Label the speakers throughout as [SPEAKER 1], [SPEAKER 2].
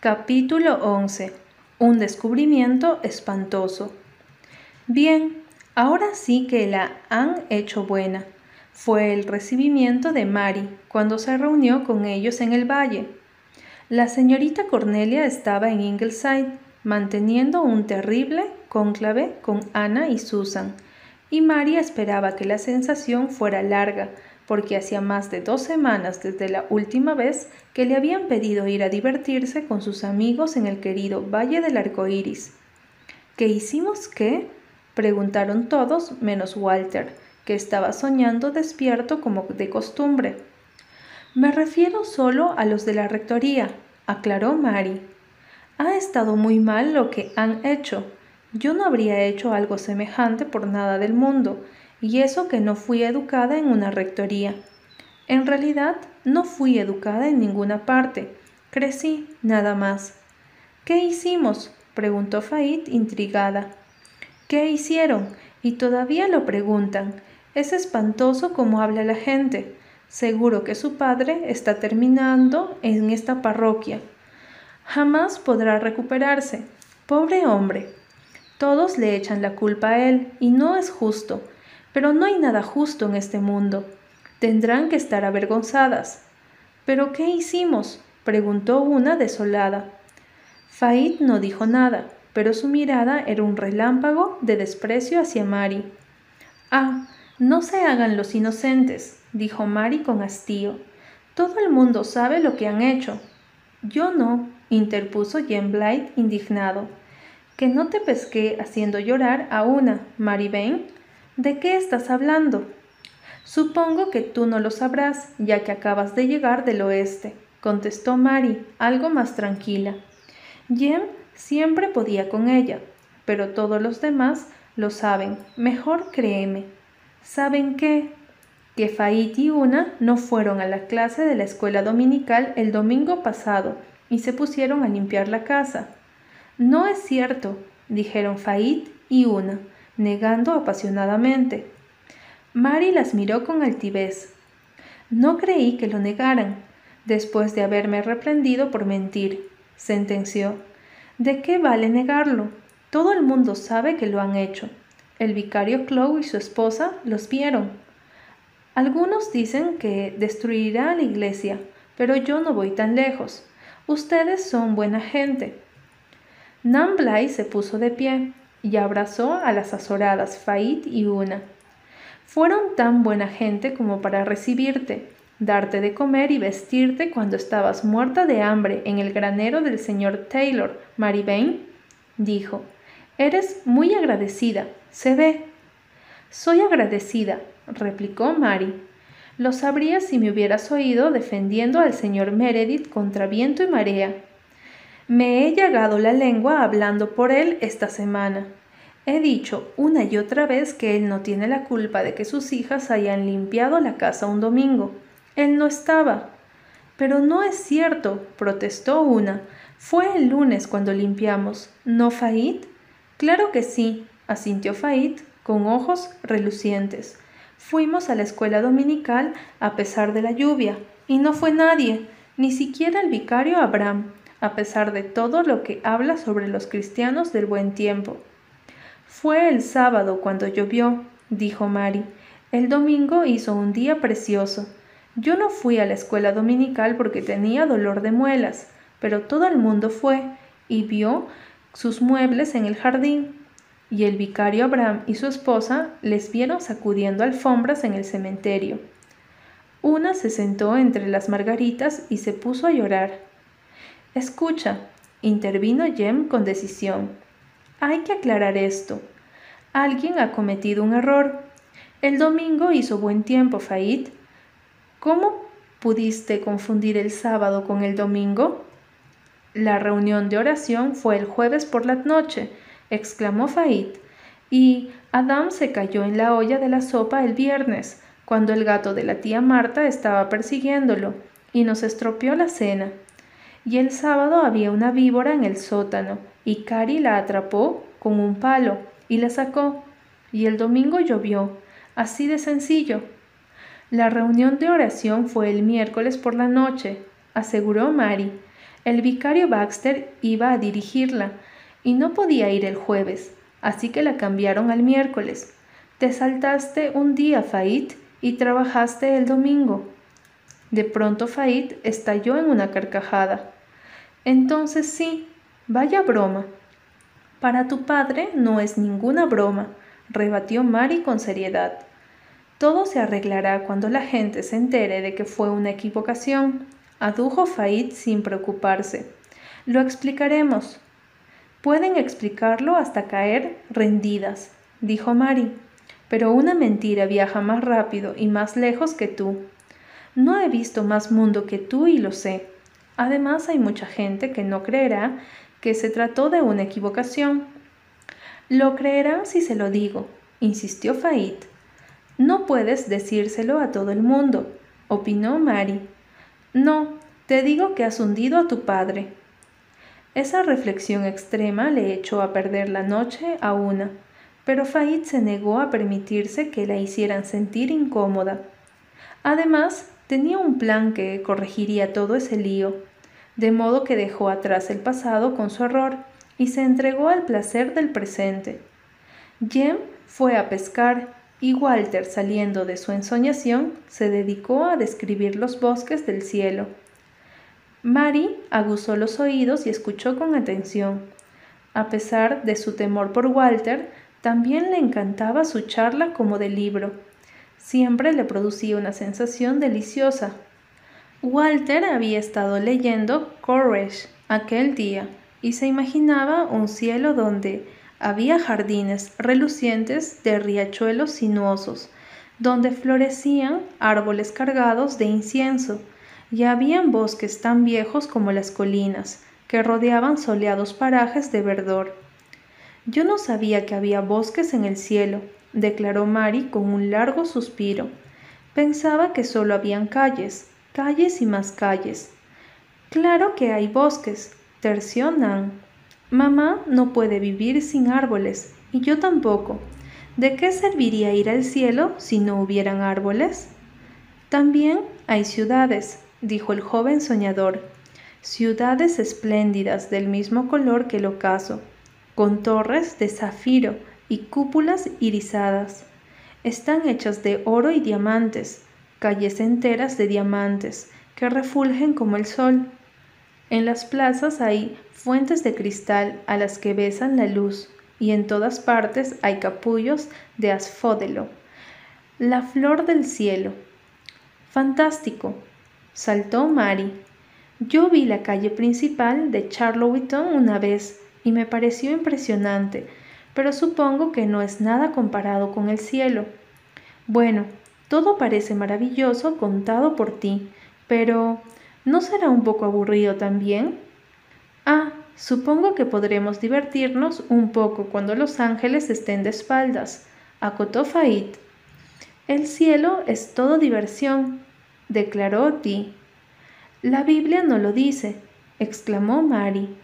[SPEAKER 1] Capítulo 11. Un descubrimiento espantoso. Bien, ahora sí que la han hecho buena. Fue el recibimiento de Mary cuando se reunió con ellos en el valle. La señorita Cornelia estaba en Ingleside manteniendo un terrible cónclave con Ana y Susan, y Mary esperaba que la sensación fuera larga, porque hacía más de dos semanas desde la última vez que le habían pedido ir a divertirse con sus amigos en el querido Valle del Arco Iris. ¿Qué hicimos qué? preguntaron todos menos Walter, que estaba soñando despierto como de costumbre. Me refiero solo a los de la rectoría, aclaró Mary. Ha estado muy mal lo que han hecho. Yo no habría hecho algo semejante por nada del mundo, y eso que no fui educada en una rectoría. En realidad, no fui educada en ninguna parte. Crecí, nada más. ¿Qué hicimos? preguntó Fait intrigada. ¿Qué hicieron? Y todavía lo preguntan. Es espantoso cómo habla la gente. Seguro que su padre está terminando en esta parroquia. Jamás podrá recuperarse. Pobre hombre. Todos le echan la culpa a él, y no es justo. Pero no hay nada justo en este mundo. Tendrán que estar avergonzadas. ¿Pero qué hicimos? preguntó una desolada. Fait no dijo nada, pero su mirada era un relámpago de desprecio hacia Mari. Ah, no se hagan los inocentes, dijo Mari con hastío. Todo el mundo sabe lo que han hecho. Yo no, interpuso Jen Blight indignado. Que no te pesqué haciendo llorar a una, Mary. ¿De qué estás hablando? Supongo que tú no lo sabrás, ya que acabas de llegar del oeste, contestó Mary, algo más tranquila. Jem siempre podía con ella, pero todos los demás lo saben, mejor créeme. ¿Saben qué? Que Fait y Una no fueron a la clase de la escuela dominical el domingo pasado y se pusieron a limpiar la casa. No es cierto, dijeron Fait y Una negando apasionadamente. Mary las miró con altivez. No creí que lo negaran, después de haberme reprendido por mentir, sentenció. ¿De qué vale negarlo? Todo el mundo sabe que lo han hecho. El vicario Chloe y su esposa los vieron. Algunos dicen que destruirá la iglesia, pero yo no voy tan lejos. Ustedes son buena gente. Nan Bly se puso de pie, y abrazó a las azoradas Fait y Una. Fueron tan buena gente como para recibirte, darte de comer y vestirte cuando estabas muerta de hambre en el granero del señor Taylor, Mary Bain, dijo. Eres muy agradecida, se ve. Soy agradecida, replicó Mary. Lo sabría si me hubieras oído defendiendo al señor Meredith contra viento y marea. Me he llagado la lengua hablando por él esta semana. He dicho una y otra vez que él no tiene la culpa de que sus hijas hayan limpiado la casa un domingo. Él no estaba. Pero no es cierto, protestó una. Fue el lunes cuando limpiamos, ¿no, Fait? Claro que sí, asintió Fait, con ojos relucientes. Fuimos a la escuela dominical a pesar de la lluvia, y no fue nadie, ni siquiera el vicario Abraham a pesar de todo lo que habla sobre los cristianos del buen tiempo. Fue el sábado cuando llovió, dijo Mary. El domingo hizo un día precioso. Yo no fui a la escuela dominical porque tenía dolor de muelas, pero todo el mundo fue y vio sus muebles en el jardín. Y el vicario Abraham y su esposa les vieron sacudiendo alfombras en el cementerio. Una se sentó entre las margaritas y se puso a llorar. Escucha, intervino Jem con decisión. Hay que aclarar esto. Alguien ha cometido un error. El domingo hizo buen tiempo, Fait. ¿Cómo pudiste confundir el sábado con el domingo? La reunión de oración fue el jueves por la noche, exclamó Fait, y Adam se cayó en la olla de la sopa el viernes, cuando el gato de la tía Marta estaba persiguiéndolo, y nos estropeó la cena y el sábado había una víbora en el sótano, y Cari la atrapó con un palo y la sacó, y el domingo llovió, así de sencillo. La reunión de oración fue el miércoles por la noche, aseguró Mary. El vicario Baxter iba a dirigirla y no podía ir el jueves, así que la cambiaron al miércoles. Te saltaste un día, Fait, y trabajaste el domingo. De pronto Fait estalló en una carcajada. Entonces sí, vaya broma. Para tu padre no es ninguna broma, rebatió Mary con seriedad. Todo se arreglará cuando la gente se entere de que fue una equivocación, adujo Fait sin preocuparse. Lo explicaremos. Pueden explicarlo hasta caer rendidas, dijo Mary. Pero una mentira viaja más rápido y más lejos que tú. No he visto más mundo que tú y lo sé. Además hay mucha gente que no creerá que se trató de una equivocación. Lo creerán si se lo digo, insistió Fait. No puedes decírselo a todo el mundo, opinó Mary. No, te digo que has hundido a tu padre. Esa reflexión extrema le echó a perder la noche a una, pero Fait se negó a permitirse que la hicieran sentir incómoda. Además, tenía un plan que corregiría todo ese lío, de modo que dejó atrás el pasado con su error y se entregó al placer del presente. Jem fue a pescar y Walter, saliendo de su ensoñación, se dedicó a describir los bosques del cielo. Mary aguzó los oídos y escuchó con atención. A pesar de su temor por Walter, también le encantaba su charla como de libro. Siempre le producía una sensación deliciosa. Walter había estado leyendo Courage aquel día y se imaginaba un cielo donde había jardines relucientes de riachuelos sinuosos, donde florecían árboles cargados de incienso, y habían bosques tan viejos como las colinas, que rodeaban soleados parajes de verdor. Yo no sabía que había bosques en el cielo, declaró Mary con un largo suspiro. Pensaba que solo habían calles, calles y más calles. Claro que hay bosques, terció Nan. Mamá no puede vivir sin árboles, y yo tampoco. ¿De qué serviría ir al cielo si no hubieran árboles? También hay ciudades, dijo el joven soñador, ciudades espléndidas del mismo color que el ocaso, con torres de zafiro y cúpulas irisadas. Están hechas de oro y diamantes, calles enteras de diamantes que refulgen como el sol. En las plazas hay fuentes de cristal a las que besan la luz, y en todas partes hay capullos de asfódelo, la flor del cielo. Fantástico, saltó Mary. Yo vi la calle principal de Charlottetown una vez y me pareció impresionante, pero supongo que no es nada comparado con el cielo. Bueno, todo parece maravilloso contado por ti, pero ¿No será un poco aburrido también? Ah, supongo que podremos divertirnos un poco cuando los ángeles estén de espaldas, acotó Fait. El cielo es todo diversión, declaró Dee. La Biblia no lo dice, exclamó Mary,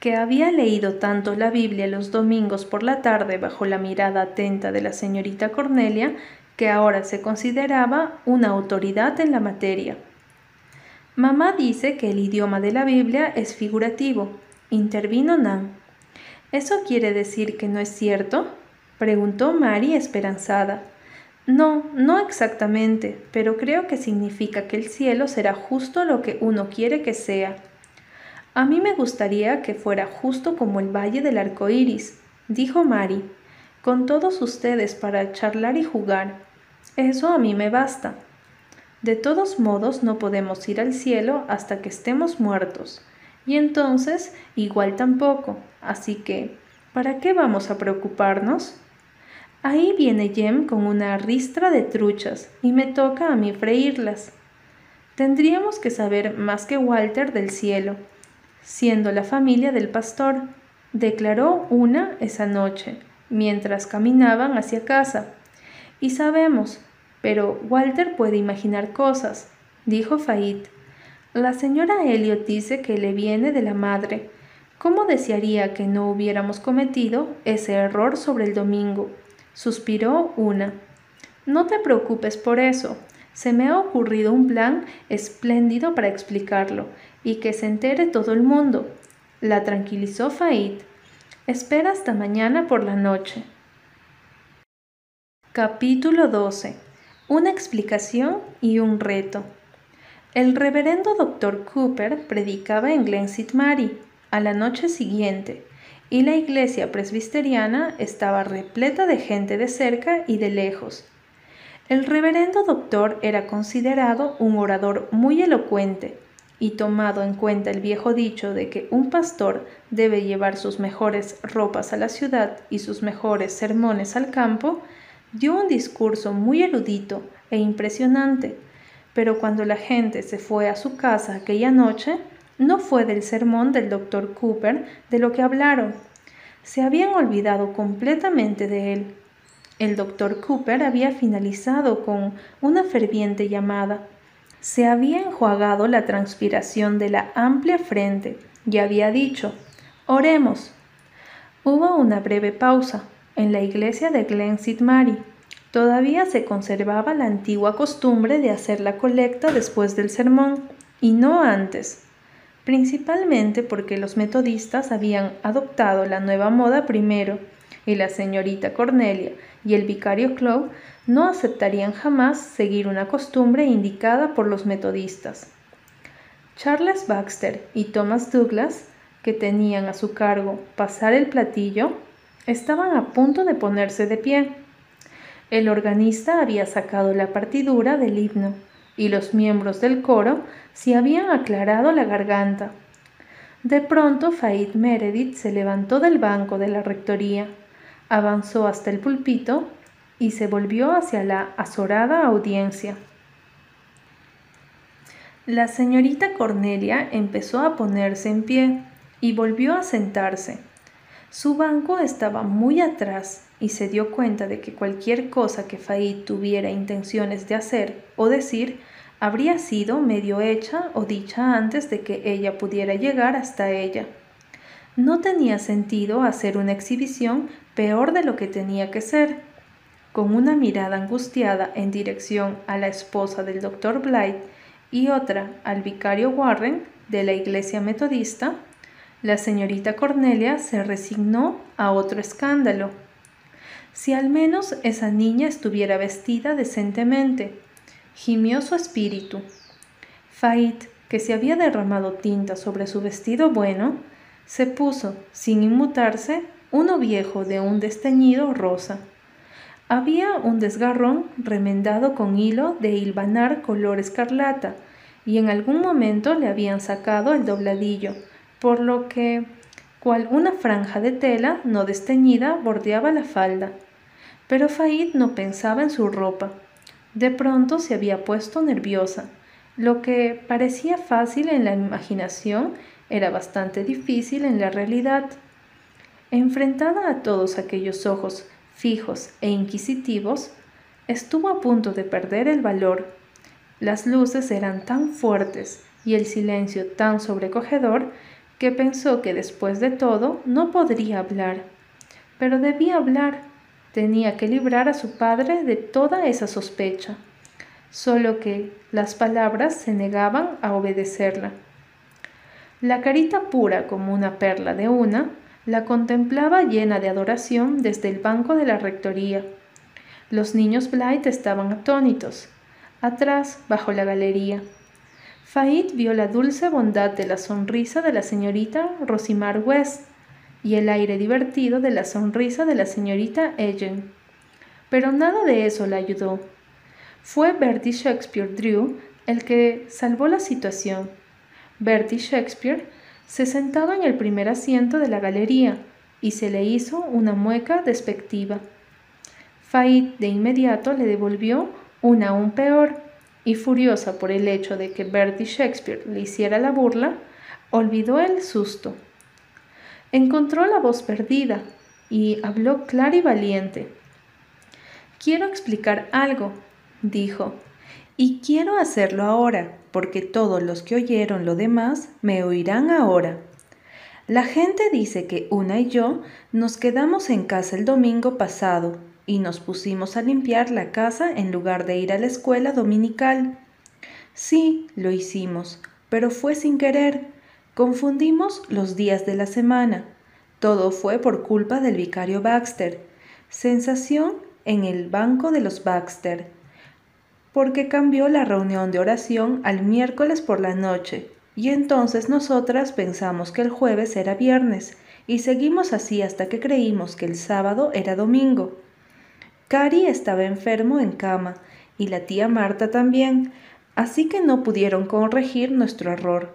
[SPEAKER 1] que había leído tanto la Biblia los domingos por la tarde bajo la mirada atenta de la señorita Cornelia, que ahora se consideraba una autoridad en la materia. Mamá dice que el idioma de la Biblia es figurativo, intervino Nan. ¿Eso quiere decir que no es cierto? preguntó Mary esperanzada. No, no exactamente, pero creo que significa que el cielo será justo lo que uno quiere que sea. A mí me gustaría que fuera justo como el valle del arco iris, dijo Mary, con todos ustedes para charlar y jugar. Eso a mí me basta. De todos modos no podemos ir al cielo hasta que estemos muertos. Y entonces igual tampoco. Así que, ¿para qué vamos a preocuparnos? Ahí viene Jem con una ristra de truchas y me toca a mí freírlas. Tendríamos que saber más que Walter del cielo, siendo la familia del pastor, declaró una esa noche, mientras caminaban hacia casa. Y sabemos, pero Walter puede imaginar cosas, dijo Fait. La señora Elliot dice que le viene de la madre. ¿Cómo desearía que no hubiéramos cometido ese error sobre el domingo? suspiró una. No te preocupes por eso. Se me ha ocurrido un plan espléndido para explicarlo. y que se entere todo el mundo. La tranquilizó Faid. Espera hasta mañana por la noche. Capítulo 12. Una explicación y un reto. El reverendo doctor Cooper predicaba en Glen St. Mary a la noche siguiente, y la iglesia presbiteriana estaba repleta de gente de cerca y de lejos. El reverendo doctor era considerado un orador muy elocuente, y tomado en cuenta el viejo dicho de que un pastor debe llevar sus mejores ropas a la ciudad y sus mejores sermones al campo, dio un discurso muy erudito e impresionante, pero cuando la gente se fue a su casa aquella noche, no fue del sermón del doctor Cooper de lo que hablaron. Se habían olvidado completamente de él. El doctor Cooper había finalizado con una ferviente llamada. Se había enjuagado la transpiración de la amplia frente y había dicho, Oremos. Hubo una breve pausa en la iglesia de Glen St. Mary Todavía se conservaba la antigua costumbre de hacer la colecta después del sermón y no antes, principalmente porque los metodistas habían adoptado la nueva moda primero y la señorita Cornelia y el vicario Clow no aceptarían jamás seguir una costumbre indicada por los metodistas. Charles Baxter y Thomas Douglas, que tenían a su cargo pasar el platillo, estaban a punto de ponerse de pie el organista había sacado la partidura del himno y los miembros del coro se habían aclarado la garganta. De pronto Faid Meredith se levantó del banco de la rectoría, avanzó hasta el pulpito y se volvió hacia la azorada audiencia. La señorita Cornelia empezó a ponerse en pie y volvió a sentarse. Su banco estaba muy atrás y se dio cuenta de que cualquier cosa que Faid tuviera intenciones de hacer o decir habría sido medio hecha o dicha antes de que ella pudiera llegar hasta ella. No tenía sentido hacer una exhibición peor de lo que tenía que ser. Con una mirada angustiada en dirección a la esposa del doctor Blythe y otra al vicario Warren de la iglesia metodista, la señorita Cornelia se resignó a otro escándalo si al menos esa niña estuviera vestida decentemente. Gimió su espíritu. Fait, que se había derramado tinta sobre su vestido bueno, se puso, sin inmutarse, uno viejo de un desteñido rosa. Había un desgarrón remendado con hilo de hilvanar color escarlata, y en algún momento le habían sacado el dobladillo, por lo que cual una franja de tela no desteñida bordeaba la falda. Pero Faid no pensaba en su ropa. De pronto se había puesto nerviosa. Lo que parecía fácil en la imaginación era bastante difícil en la realidad. Enfrentada a todos aquellos ojos fijos e inquisitivos, estuvo a punto de perder el valor. Las luces eran tan fuertes y el silencio tan sobrecogedor que pensó que después de todo no podría hablar. Pero debía hablar, tenía que librar a su padre de toda esa sospecha, solo que las palabras se negaban a obedecerla. La carita pura como una perla de una, la contemplaba llena de adoración desde el banco de la rectoría. Los niños Blight estaban atónitos, atrás, bajo la galería. Faid vio la dulce bondad de la sonrisa de la señorita Rosimar West y el aire divertido de la sonrisa de la señorita Ellen. Pero nada de eso la ayudó. Fue Bertie Shakespeare Drew el que salvó la situación. Bertie Shakespeare se sentaba en el primer asiento de la galería y se le hizo una mueca despectiva. Faid de inmediato le devolvió una aún peor y furiosa por el hecho de que Bertie Shakespeare le hiciera la burla, olvidó el susto. Encontró la voz perdida y habló clara y valiente. Quiero explicar algo, dijo, y quiero hacerlo ahora, porque todos los que oyeron lo demás me oirán ahora. La gente dice que una y yo nos quedamos en casa el domingo pasado y nos pusimos a limpiar la casa en lugar de ir a la escuela dominical. Sí, lo hicimos, pero fue sin querer. Confundimos los días de la semana. Todo fue por culpa del vicario Baxter. Sensación en el banco de los Baxter, porque cambió la reunión de oración al miércoles por la noche, y entonces nosotras pensamos que el jueves era viernes, y seguimos así hasta que creímos que el sábado era domingo. Cari estaba enfermo en cama, y la tía Marta también, así que no pudieron corregir nuestro error.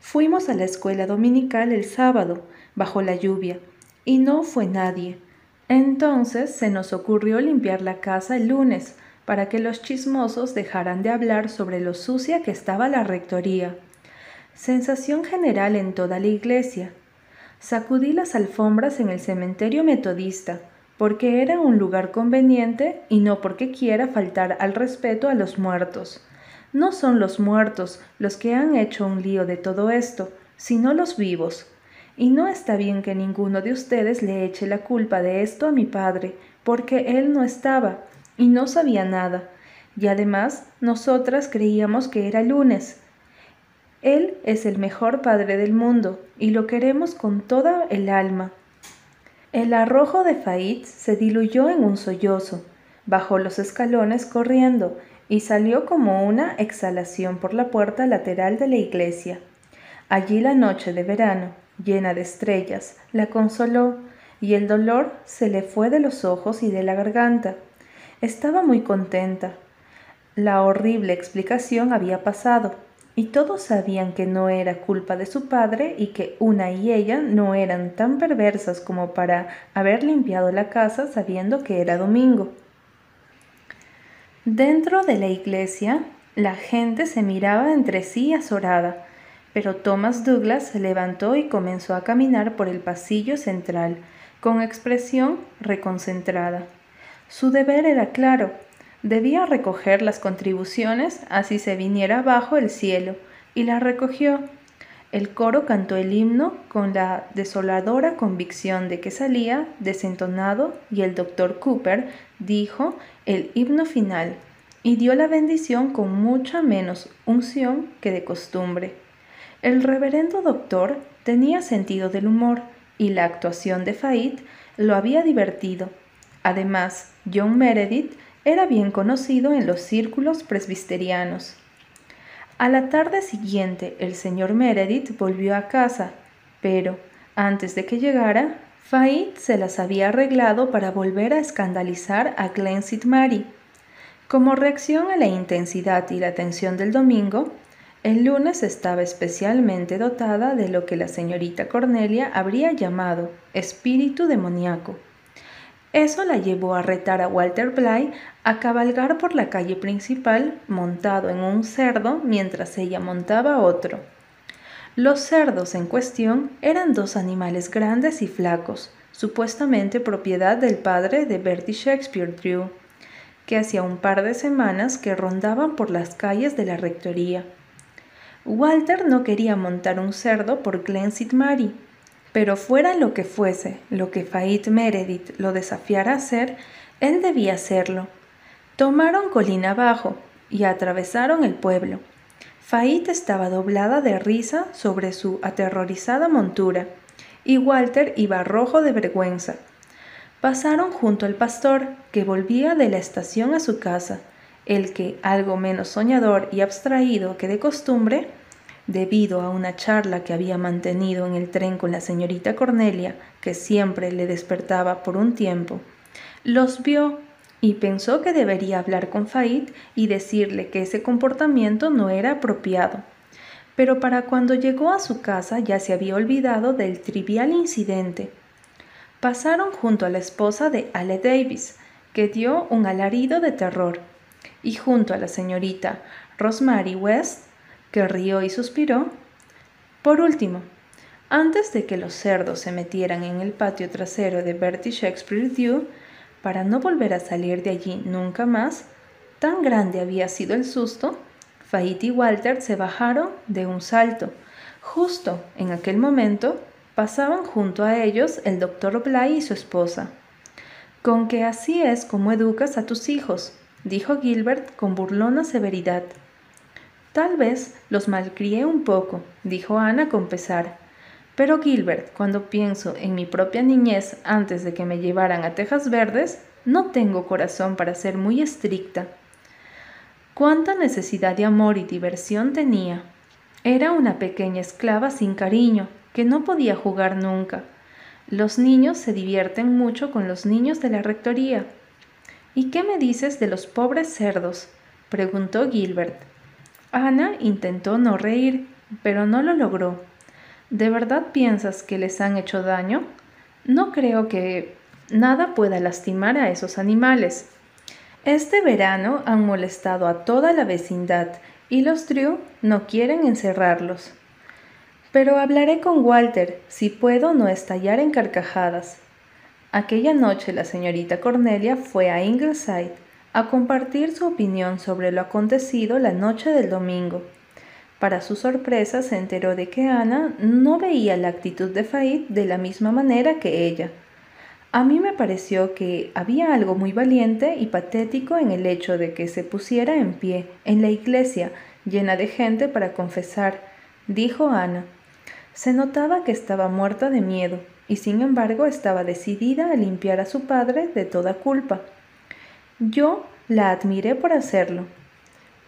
[SPEAKER 1] Fuimos a la escuela dominical el sábado, bajo la lluvia, y no fue nadie. Entonces se nos ocurrió limpiar la casa el lunes, para que los chismosos dejaran de hablar sobre lo sucia que estaba la rectoría. Sensación general en toda la iglesia. Sacudí las alfombras en el cementerio metodista, porque era un lugar conveniente y no porque quiera faltar al respeto a los muertos. No son los muertos los que han hecho un lío de todo esto, sino los vivos. Y no está bien que ninguno de ustedes le eche la culpa de esto a mi padre, porque él no estaba y no sabía nada. Y además, nosotras creíamos que era lunes. Él es el mejor padre del mundo y lo queremos con toda el alma. El arrojo de Fait se diluyó en un sollozo, bajó los escalones corriendo y salió como una exhalación por la puerta lateral de la iglesia. Allí la noche de verano, llena de estrellas, la consoló y el dolor se le fue de los ojos y de la garganta. Estaba muy contenta. La horrible explicación había pasado y todos sabían que no era culpa de su padre y que una y ella no eran tan perversas como para haber limpiado la casa sabiendo que era domingo. Dentro de la iglesia, la gente se miraba entre sí azorada, pero Thomas Douglas se levantó y comenzó a caminar por el pasillo central, con expresión reconcentrada. Su deber era claro, Debía recoger las contribuciones así se viniera abajo el cielo, y las recogió. El coro cantó el himno con la desoladora convicción de que salía desentonado y el doctor Cooper dijo el himno final y dio la bendición con mucha menos unción que de costumbre. El reverendo doctor tenía sentido del humor y la actuación de Fait lo había divertido. Además, John Meredith era bien conocido en los círculos presbiterianos. A la tarde siguiente el señor Meredith volvió a casa, pero antes de que llegara, Fait se las había arreglado para volver a escandalizar a Glensid Mary. Como reacción a la intensidad y la tensión del domingo, el lunes estaba especialmente dotada de lo que la señorita Cornelia habría llamado espíritu demoníaco. Eso la llevó a retar a Walter Bly a cabalgar por la calle principal montado en un cerdo mientras ella montaba otro. Los cerdos en cuestión eran dos animales grandes y flacos, supuestamente propiedad del padre de Bertie Shakespeare Drew, que hacía un par de semanas que rondaban por las calles de la rectoría. Walter no quería montar un cerdo por Glen Mary, pero fuera lo que fuese, lo que Fait Meredith lo desafiara a hacer, él debía hacerlo. Tomaron colina abajo y atravesaron el pueblo. Fait estaba doblada de risa sobre su aterrorizada montura, y Walter iba rojo de vergüenza. Pasaron junto al pastor, que volvía de la estación a su casa, el que, algo menos soñador y abstraído que de costumbre, debido a una charla que había mantenido en el tren con la señorita Cornelia, que siempre le despertaba por un tiempo, los vio y pensó que debería hablar con Fait y decirle que ese comportamiento no era apropiado. Pero para cuando llegó a su casa ya se había olvidado del trivial incidente. Pasaron junto a la esposa de Ale Davis, que dio un alarido de terror, y junto a la señorita Rosemary West, que rió y suspiró. Por último, antes de que los cerdos se metieran en el patio trasero de Bertie Shakespeare Dew, para no volver a salir de allí nunca más, tan grande había sido el susto, Fait y Walter se bajaron de un salto. Justo en aquel momento pasaban junto a ellos el doctor Bly y su esposa. Con que así es como educas a tus hijos, dijo Gilbert con burlona severidad. Tal vez los malcrié un poco, dijo Ana con pesar. Pero Gilbert, cuando pienso en mi propia niñez antes de que me llevaran a Tejas Verdes, no tengo corazón para ser muy estricta. Cuánta necesidad de amor y diversión tenía. Era una pequeña esclava sin cariño, que no podía jugar nunca. Los niños se divierten mucho con los niños de la rectoría. ¿Y qué me dices de los pobres cerdos? preguntó Gilbert. Ana intentó no reír, pero no lo logró. ¿De verdad piensas que les han hecho daño? No creo que nada pueda lastimar a esos animales. Este verano han molestado a toda la vecindad y los Drew no quieren encerrarlos. Pero hablaré con Walter si puedo no estallar en carcajadas. Aquella noche la señorita Cornelia fue a Ingleside a compartir su opinión sobre lo acontecido la noche del domingo. Para su sorpresa se enteró de que Ana no veía la actitud de Faid de la misma manera que ella. A mí me pareció que había algo muy valiente y patético en el hecho de que se pusiera en pie en la iglesia llena de gente para confesar, dijo Ana. Se notaba que estaba muerta de miedo y sin embargo estaba decidida a limpiar a su padre de toda culpa. Yo la admiré por hacerlo.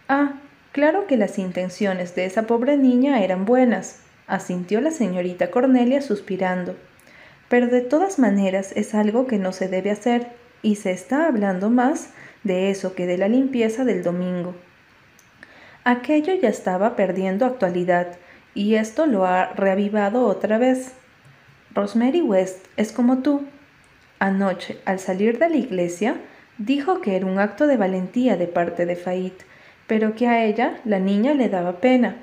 [SPEAKER 1] Ah, claro que las intenciones de esa pobre niña eran buenas, asintió la señorita Cornelia suspirando. Pero de todas maneras es algo que no se debe hacer, y se está hablando más de eso que de la limpieza del domingo. Aquello ya estaba perdiendo actualidad, y esto lo ha reavivado otra vez. Rosemary West es como tú. Anoche, al salir de la iglesia, Dijo que era un acto de valentía de parte de Fait, pero que a ella, la niña, le daba pena.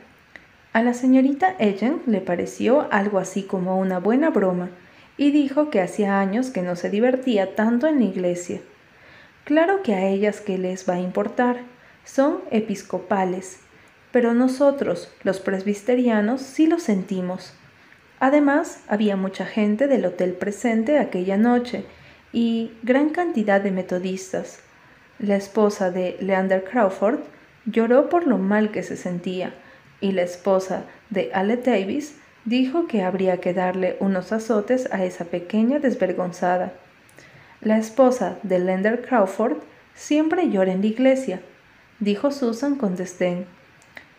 [SPEAKER 1] A la señorita Ellen le pareció algo así como una buena broma, y dijo que hacía años que no se divertía tanto en la iglesia. Claro que a ellas que les va a importar, son episcopales, pero nosotros, los presbiterianos, sí lo sentimos. Además, había mucha gente del hotel presente aquella noche, y gran cantidad de metodistas. La esposa de Leander Crawford lloró por lo mal que se sentía y la esposa de Ale Davis dijo que habría que darle unos azotes a esa pequeña desvergonzada. La esposa de Leander Crawford siempre llora en la iglesia, dijo Susan con desdén.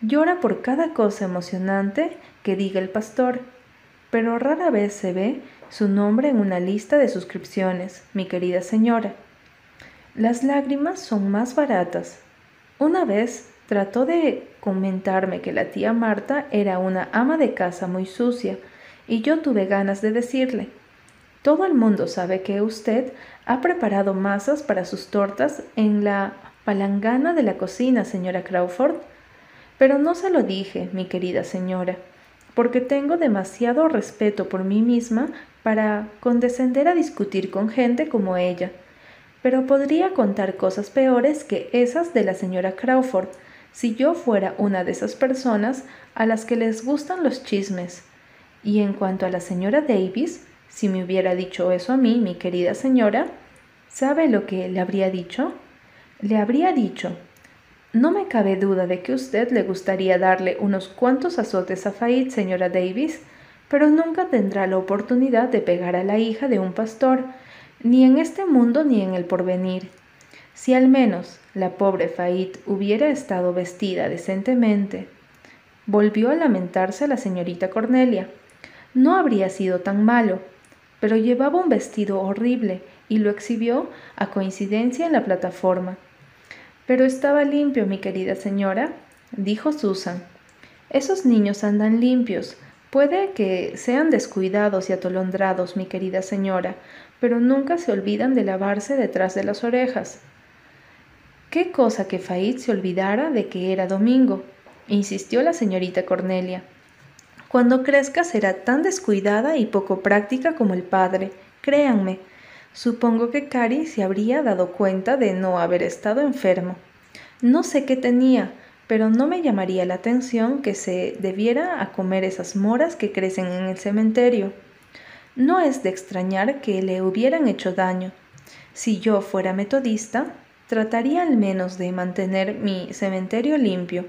[SPEAKER 1] Llora por cada cosa emocionante que diga el pastor, pero rara vez se ve su nombre en una lista de suscripciones, mi querida señora. Las lágrimas son más baratas. Una vez trató de comentarme que la tía Marta era una ama de casa muy sucia, y yo tuve ganas de decirle, todo el mundo sabe que usted ha preparado masas para sus tortas en la palangana de la cocina, señora Crawford. Pero no se lo dije, mi querida señora, porque tengo demasiado respeto por mí misma para condescender a discutir con gente como ella, pero podría contar cosas peores que esas de la señora Crawford si yo fuera una de esas personas a las que les gustan los chismes. Y en cuanto a la señora Davis, si me hubiera dicho eso a mí, mi querida señora, ¿sabe lo que le habría dicho? Le habría dicho, no me cabe duda de que usted le gustaría darle unos cuantos azotes a Faid, señora Davis, pero nunca tendrá la oportunidad de pegar a la hija de un pastor, ni en este mundo ni en el porvenir. Si al menos la pobre Fait hubiera estado vestida decentemente. Volvió a lamentarse la señorita Cornelia. No habría sido tan malo, pero llevaba un vestido horrible y lo exhibió a coincidencia en la plataforma. Pero estaba limpio, mi querida señora, dijo Susan. Esos niños andan limpios, Puede que sean descuidados y atolondrados, mi querida señora, pero nunca se olvidan de lavarse detrás de las orejas. Qué cosa que Faid se olvidara de que era domingo, insistió la señorita Cornelia. Cuando crezca será tan descuidada y poco práctica como el padre, créanme. Supongo que Cari se habría dado cuenta de no haber estado enfermo. No sé qué tenía, pero no me llamaría la atención que se debiera a comer esas moras que crecen en el cementerio. No es de extrañar que le hubieran hecho daño. Si yo fuera metodista, trataría al menos de mantener mi cementerio limpio.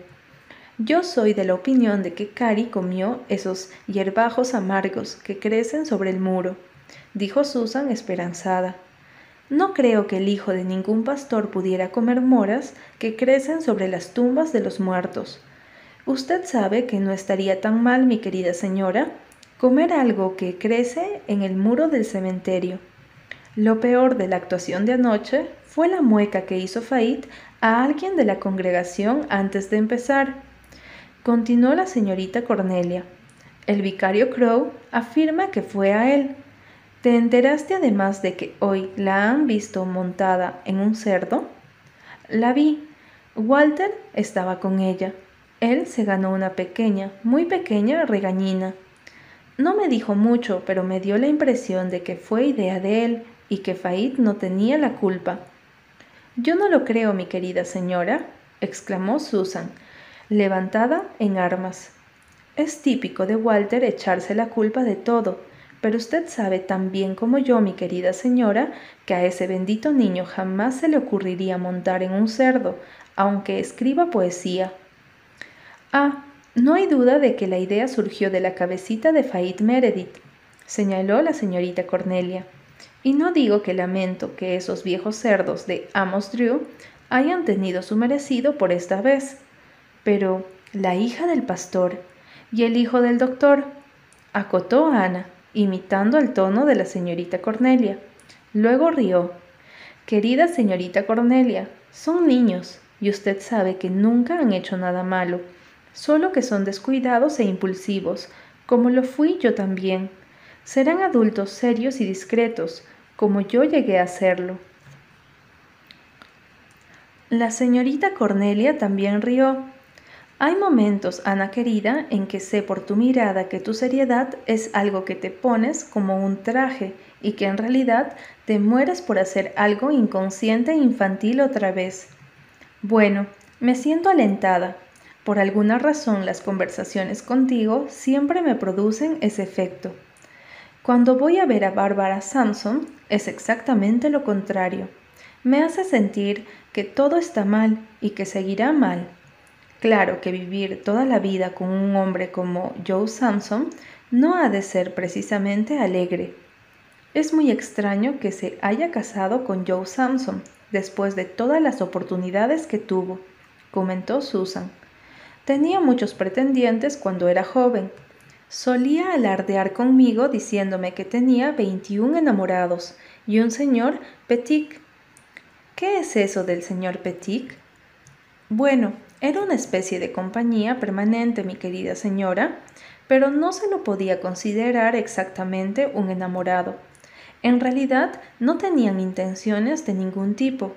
[SPEAKER 1] Yo soy de la opinión de que Cari comió esos hierbajos amargos que crecen sobre el muro, dijo Susan esperanzada. No creo que el hijo de ningún pastor pudiera comer moras que crecen sobre las tumbas de los muertos. Usted sabe que no estaría tan mal, mi querida señora, comer algo que crece en el muro del cementerio. Lo peor de la actuación de anoche fue la mueca que hizo Fait a alguien de la congregación antes de empezar. Continuó la señorita Cornelia. El vicario Crow afirma que fue a él. ¿Te enteraste además de que hoy la han visto montada en un cerdo? La vi. Walter estaba con ella. Él se ganó una pequeña, muy pequeña regañina. No me dijo mucho, pero me dio la impresión de que fue idea de él y que Faid no tenía la culpa. Yo no lo creo, mi querida señora, exclamó Susan, levantada en armas. Es típico de Walter echarse la culpa de todo, pero usted sabe tan bien como yo, mi querida señora, que a ese bendito niño jamás se le ocurriría montar en un cerdo, aunque escriba poesía. Ah, no hay duda de que la idea surgió de la cabecita de Faid Meredith, señaló la señorita Cornelia. Y no digo que lamento que esos viejos cerdos de Amos Drew hayan tenido su merecido por esta vez, pero la hija del pastor y el hijo del doctor, acotó Ana, imitando el tono de la señorita Cornelia. Luego rió. Querida señorita Cornelia, son niños, y usted sabe que nunca han hecho nada malo, solo que son descuidados e impulsivos, como lo fui yo también. Serán adultos serios y discretos, como yo llegué a serlo. La señorita Cornelia también rió, hay momentos, Ana querida, en que sé por tu mirada que tu seriedad es algo que te pones como un traje y que en realidad te mueres por hacer algo inconsciente e infantil otra vez. Bueno, me siento alentada. Por alguna razón las conversaciones contigo siempre me producen ese efecto. Cuando voy a ver a Bárbara Samson es exactamente lo contrario. Me hace sentir que todo está mal y que seguirá mal Claro que vivir toda la vida con un hombre como Joe Samson no ha de ser precisamente alegre. Es muy extraño que se haya casado con Joe Samson después de todas las oportunidades que tuvo, comentó Susan. Tenía muchos pretendientes cuando era joven. Solía alardear conmigo diciéndome que tenía 21 enamorados y un señor Petit. ¿Qué es eso del señor Petit? Bueno, era una especie de compañía permanente, mi querida señora, pero no se lo podía considerar exactamente un enamorado. En realidad no tenían intenciones de ningún tipo.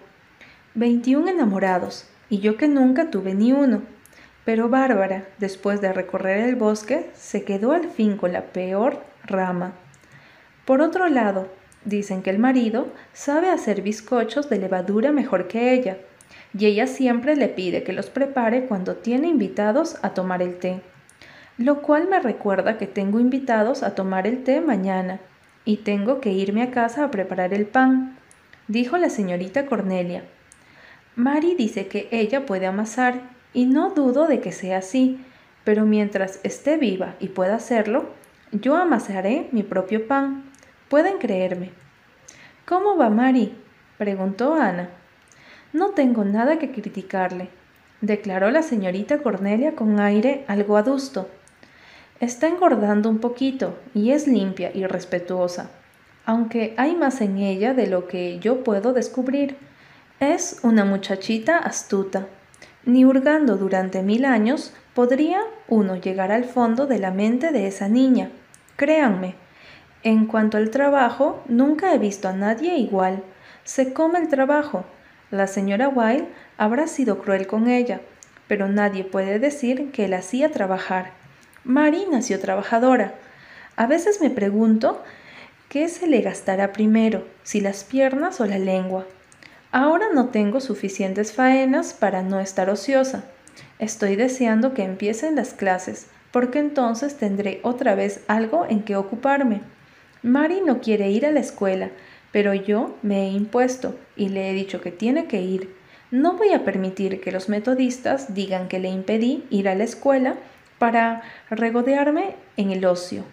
[SPEAKER 1] Veintiún enamorados, y yo que nunca tuve ni uno. Pero Bárbara, después de recorrer el bosque, se quedó al fin con la peor rama. Por otro lado, dicen que el marido sabe hacer bizcochos de levadura mejor que ella, y ella siempre le pide que los prepare cuando tiene invitados a tomar el té, lo cual me recuerda que tengo invitados a tomar el té mañana y tengo que irme a casa a preparar el pan, dijo la señorita Cornelia. Mary dice que ella puede amasar y no dudo de que sea así, pero mientras esté viva y pueda hacerlo, yo amasaré mi propio pan. Pueden creerme. ¿Cómo va Mary? preguntó Ana. No tengo nada que criticarle, declaró la señorita Cornelia con aire algo adusto. Está engordando un poquito y es limpia y respetuosa, aunque hay más en ella de lo que yo puedo descubrir. Es una muchachita astuta. Ni hurgando durante mil años podría uno llegar al fondo de la mente de esa niña. Créanme, en cuanto al trabajo, nunca he visto a nadie igual. Se come el trabajo, la señora Wilde habrá sido cruel con ella, pero nadie puede decir que la hacía trabajar. Mary nació trabajadora. A veces me pregunto qué se le gastará primero, si las piernas o la lengua. Ahora no tengo suficientes faenas para no estar ociosa. Estoy deseando que empiecen las clases, porque entonces tendré otra vez algo en que ocuparme. Mary no quiere ir a la escuela, pero yo me he impuesto y le he dicho que tiene que ir. No voy a permitir que los metodistas digan que le impedí ir a la escuela para regodearme en el ocio.